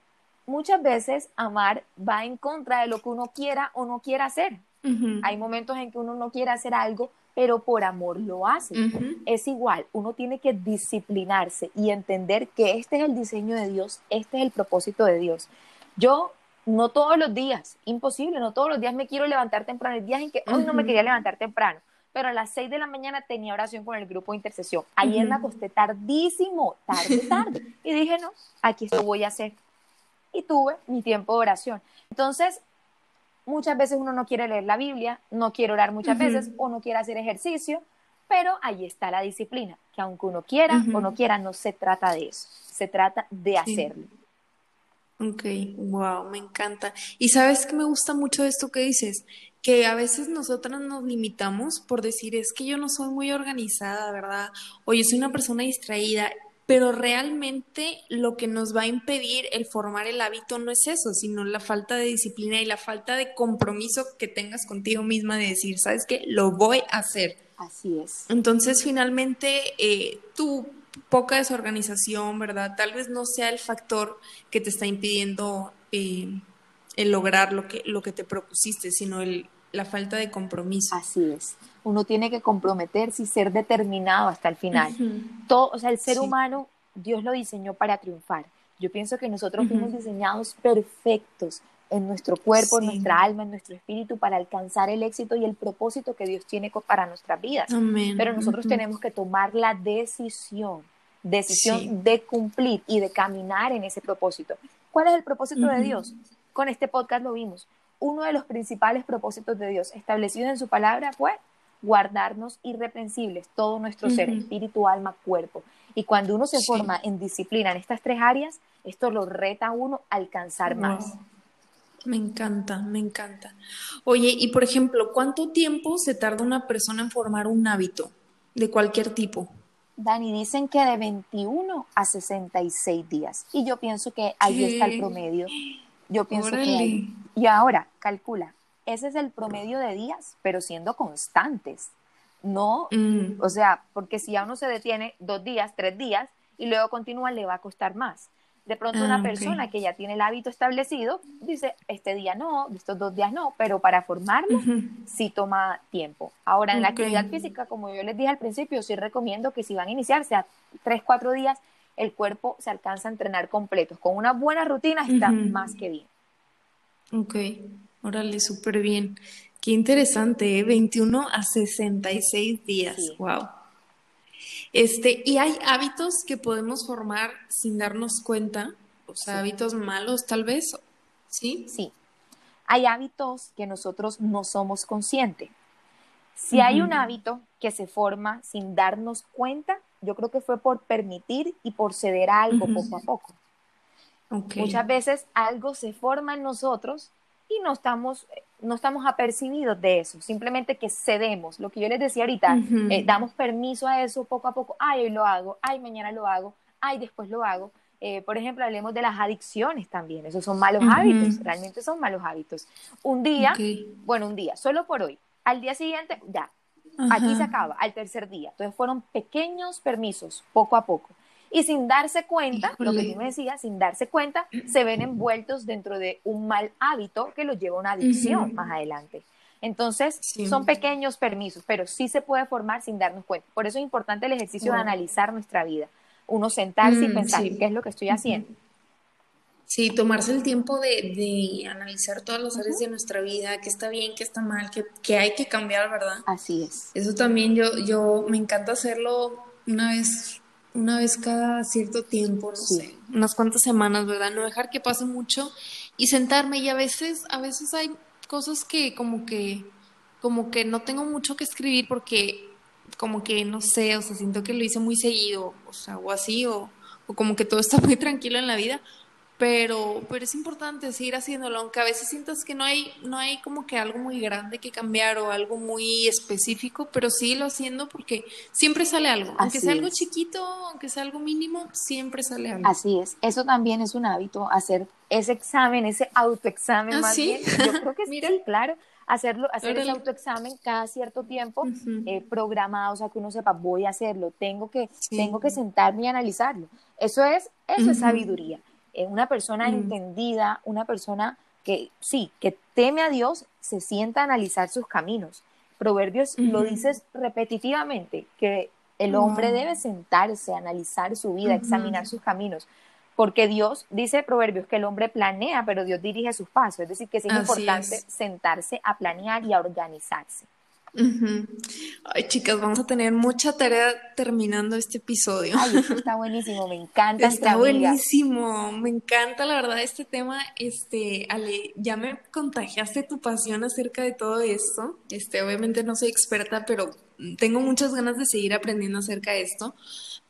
muchas veces amar va en contra de lo que uno quiera o no quiera hacer. Hay momentos en que uno no quiere hacer algo, pero por amor lo hace. Es igual, uno tiene que disciplinarse y entender que este es el diseño de Dios, este es el propósito de Dios. Yo no todos los días, imposible, no todos los días me quiero levantar temprano. Hay días en que hoy no me quería levantar temprano pero a las 6 de la mañana tenía oración con el grupo de intercesión. Ayer me acosté tardísimo, tarde, tarde. Y dije, no, aquí esto voy a hacer. Y tuve mi tiempo de oración. Entonces, muchas veces uno no quiere leer la Biblia, no quiere orar muchas veces o no quiere hacer ejercicio, pero ahí está la disciplina, que aunque uno quiera o no quiera, no se trata de eso, se trata de hacerlo. Ok, wow, me encanta. Y sabes que me gusta mucho esto que dices, que a veces nosotras nos limitamos por decir, es que yo no soy muy organizada, ¿verdad? O yo soy una persona distraída, pero realmente lo que nos va a impedir el formar el hábito no es eso, sino la falta de disciplina y la falta de compromiso que tengas contigo misma de decir, ¿sabes qué? Lo voy a hacer. Así es. Entonces, finalmente, eh, tú poca desorganización, ¿verdad? Tal vez no sea el factor que te está impidiendo eh, el lograr lo que, lo que te propusiste, sino el, la falta de compromiso. Así es. Uno tiene que comprometerse y ser determinado hasta el final. Todo, o sea, el ser humano, Dios lo diseñó para triunfar. Yo pienso que nosotros fuimos diseñados perfectos en nuestro cuerpo, en nuestra alma, en nuestro espíritu para alcanzar el éxito y el propósito que Dios tiene para nuestras vidas. Pero nosotros tenemos que tomar la decisión, decisión de cumplir y de caminar en ese propósito. ¿Cuál es el propósito de Dios? Con este podcast lo vimos. Uno de los principales propósitos de Dios establecidos en su palabra fue guardarnos irreprensibles todo nuestro ser, espíritu, alma, cuerpo. Y cuando uno se forma en disciplina en estas tres áreas, esto lo reta a uno a alcanzar más. Me encanta, me encanta. Oye, y por ejemplo, ¿cuánto tiempo se tarda una persona en formar un hábito de cualquier tipo? Dani, dicen que de 21 a 66 días. Y yo pienso que ahí está el promedio. Yo pienso que Y ahora, calcula, ese es el promedio de días, pero siendo constantes. No, mm. o sea, porque si ya uno se detiene dos días, tres días y luego continúa, le va a costar más. De pronto una ah, persona que ya tiene el hábito establecido dice, este día no, estos dos días no, pero para formarlo sí toma tiempo. Ahora, en la actividad física, como yo les dije al principio, sí recomiendo que si van a iniciarse a tres, cuatro días, el cuerpo se alcanza a entrenar completos. Con una buena rutina está más que bien. Ok, órale, súper bien. Qué interesante, ¿eh? 21 a 66 días. Wow. Este, y hay hábitos que podemos formar sin darnos cuenta, o sea, hábitos malos tal vez, ¿sí? Sí. Hay hábitos que nosotros no somos conscientes. Si hay un hábito que se forma sin darnos cuenta, yo creo que fue por permitir y por ceder a algo poco a poco. Muchas veces algo se forma en nosotros y no estamos, no estamos apercibidos de eso, simplemente que cedemos, lo que yo les decía ahorita, eh, damos permiso a eso poco a poco, ay, hoy lo hago, ay, mañana lo hago, ay, después lo hago. Eh, por ejemplo, hablemos de las adicciones también, esos son malos hábitos, realmente son malos hábitos. Un día, bueno, un día, solo por hoy, al día siguiente, ya, aquí se acaba, al tercer día. Entonces fueron pequeños permisos, poco a poco y sin darse cuenta, lo que tú me decías, sin darse cuenta, se ven envueltos dentro de un mal hábito que los lleva a una adicción más adelante. Entonces, son pequeños permisos, pero sí se puede formar sin darnos cuenta. Por eso es importante el ejercicio de analizar nuestra vida. Uno sentarse y mm, pensar, ¿qué es lo que estoy haciendo? Sí, tomarse el tiempo de, analizar todas las áreas de nuestra vida, qué está bien, qué está mal, qué, hay que cambiar, ¿verdad? Así es. Eso también yo, yo me encanta hacerlo una vez una vez cada cierto tiempo, no sé, unas cuantas semanas, ¿verdad? No dejar que pase mucho y sentarme. Y a veces, a veces hay cosas que como que, como que no tengo mucho que escribir porque como que no sé, o sea, siento que lo hice muy seguido, o sea, o así, o, o como que todo está muy tranquilo en la vida, pero, pero es importante seguir haciéndolo, aunque a veces sientas que no hay, no hay como que algo muy grande que cambiar o algo muy específico, pero lo haciendo porque siempre sale algo, aunque sea algo chiquito, aunque sea algo mínimo, siempre sale algo. Así es, eso también es un hábito, hacer ese examen, ese autoexamen ¿Ah, más bien, yo creo que Mira. sí, claro, hacerlo, hacer ese autoexamen cada cierto tiempo eh, programado, o sea, que uno sepa, voy a hacerlo, tengo que, tengo que sentarme y analizarlo. Eso es, eso es sabiduría. Eh, una persona mm. entendida, una persona que sí, que teme a Dios, se sienta a analizar sus caminos. Proverbios lo dices repetitivamente, que el hombre debe sentarse, analizar su vida, examinar sus caminos, porque Dios dice Proverbios que el hombre planea, pero Dios dirige sus pasos, es decir, que es importante sentarse a planear y a organizarse. Ay, chicas, vamos a tener mucha tarea terminando este episodio. Ay, está buenísimo, me encanta. Está buenísimo, me encanta la verdad este tema. Este, Ale, ya me contagiaste tu pasión acerca de todo esto. Este, obviamente no soy experta, pero tengo muchas ganas de seguir aprendiendo acerca de esto.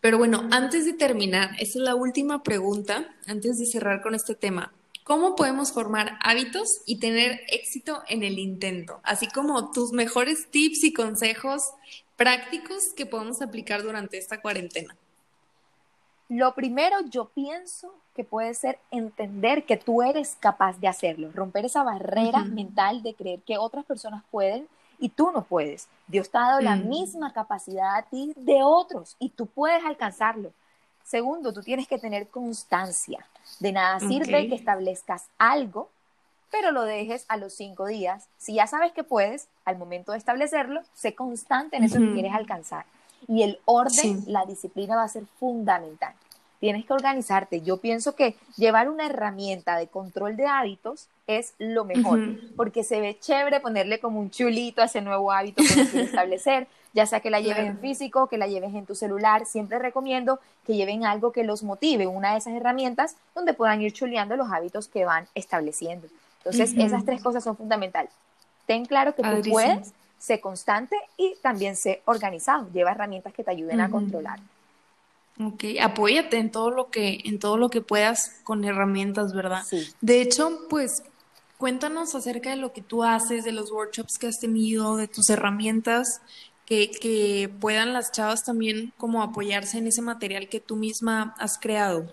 Pero bueno, antes de terminar, esta es la última pregunta, antes de cerrar con este tema. ¿Cómo podemos formar hábitos y tener éxito en el intento? Así como tus mejores tips y consejos prácticos que podemos aplicar durante esta cuarentena. Lo primero, yo pienso que puede ser entender que tú eres capaz de hacerlo, romper esa barrera mental de creer que otras personas pueden y tú no puedes. Dios te ha dado la mm. misma capacidad a ti de otros y tú puedes alcanzarlo. Segundo, tú tienes que tener constancia. De nada sirve que establezcas algo, pero lo dejes a los cinco días. Si ya sabes que puedes, al momento de establecerlo, sé constante en eso que quieres alcanzar. Y el orden, la disciplina va a ser fundamental. Tienes que organizarte. Yo pienso que llevar una herramienta de control de hábitos es lo mejor, porque se ve chévere ponerle como un chulito a ese nuevo hábito que quieres establecer, ya sea que la lleves en físico, que la lleves en tu celular, siempre recomiendo que lleven algo que los motive, una de esas herramientas donde puedan ir chuleando los hábitos que van estableciendo. Entonces, esas tres cosas son fundamentales. Ten claro que tú puedes, sé constante y también sé organizado. Lleva herramientas que te ayuden a controlar. Ok, apóyate en todo lo que, en todo lo que puedas con herramientas, ¿verdad? Sí. De hecho, pues cuéntanos acerca de lo que tú haces, de los workshops que has tenido, de tus herramientas que, puedan las chavas también como apoyarse en ese material que tú misma has creado?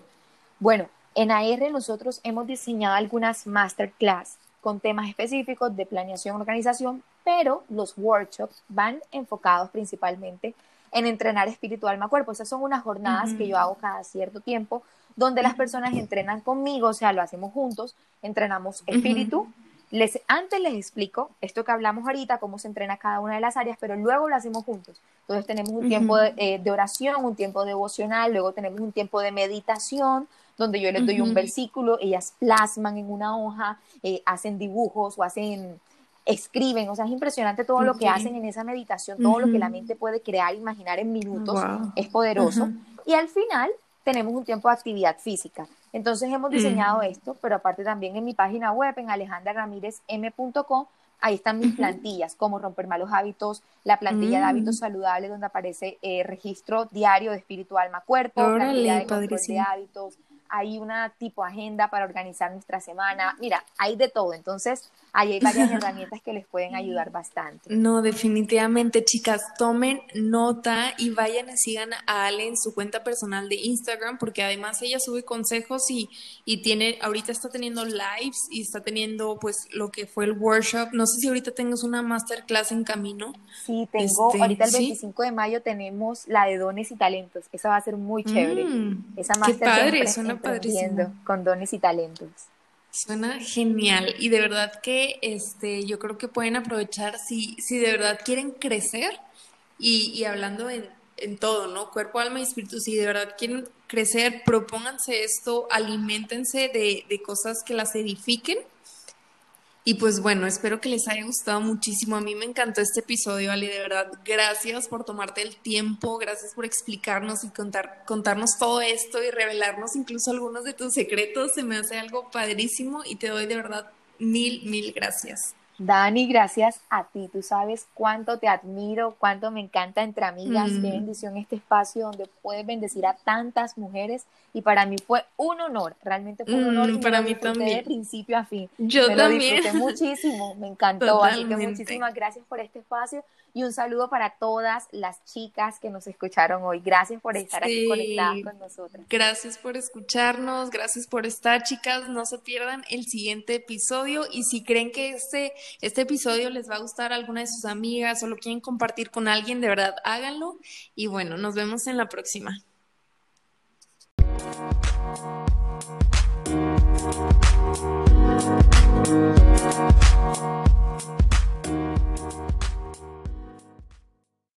Bueno, en AR nosotros hemos diseñado algunas masterclass con temas específicos de planeación y organización pero los workshops van enfocados principalmente en entrenar espíritu, alma, cuerpo. Esas son unas jornadas que yo hago cada cierto tiempo donde las personas entrenan conmigo, o sea, lo hacemos juntos, entrenamos espíritu. Les, antes les explico esto que hablamos ahorita, cómo se entrena cada una de las áreas, pero luego lo hacemos juntos. Entonces tenemos un tiempo eh, de, oración, un tiempo devocional, luego tenemos un tiempo de meditación, donde yo les doy un versículo, ellas plasman en una hoja, eh, hacen dibujos o hacen escriben, o sea, es impresionante todo lo que hacen en esa meditación, todo lo que la mente puede crear, imaginar en minutos, es poderoso. Y al final tenemos un tiempo de actividad física. Entonces hemos diseñado esto, pero aparte también en mi página web, en alejandraramirezm.com, ahí están mis plantillas, cómo romper malos hábitos, la plantilla de hábitos mm. saludables, donde aparece eh, registro diario de espíritu, alma, cuerpo, plantilla de control de hábitos, hay una tipo agenda para organizar nuestra semana. Mira, hay de todo. Entonces, ahí hay varias herramientas que les pueden ayudar bastante. No, definitivamente, chicas, tomen nota y vayan y sigan a Ale en su cuenta personal de Instagram, porque además ella sube consejos y, y tiene, ahorita está teniendo lives y está teniendo pues lo que fue el workshop. No sé si ahorita tengas una masterclass en camino. Sí, tengo, este, ahorita el 25 de mayo tenemos la de dones y talentos. Esa va a ser muy chévere. Mm, Esa masterclass con dones y talentos. Suena genial y de verdad que este, yo creo que pueden aprovechar si, si de verdad quieren crecer y, hablando en, todo, ¿no? Cuerpo, alma y espíritu, si de verdad quieren crecer, propónganse esto, alimentense de, de cosas que las edifiquen y pues bueno, espero que les haya gustado muchísimo. A mí me encantó este episodio, Ali, de verdad. Gracias por tomarte el tiempo, gracias por explicarnos y contar, contarnos todo esto y revelarnos incluso algunos de tus secretos. Se me hace algo padrísimo y te doy de verdad mil, mil gracias. Dani, gracias a ti. Tú sabes cuánto te admiro, cuánto me encanta entre amigas. Qué bendición este espacio donde puedes bendecir a tantas mujeres. Y para mí fue un honor, realmente fue un honor. Mm, para mí también. De principio a fin. Yo me también. Lo disfruté muchísimo, me encantó. Así que muchísimas gracias por este espacio y un saludo para todas las chicas que nos escucharon hoy. Gracias por estar aquí conectadas con nosotras. Gracias por escucharnos, gracias por estar, chicas. No se pierdan el siguiente episodio. Y si creen que este, este episodio les va a gustar a alguna de sus amigas o lo quieren compartir con alguien, de verdad, háganlo. Y bueno, nos vemos en la próxima.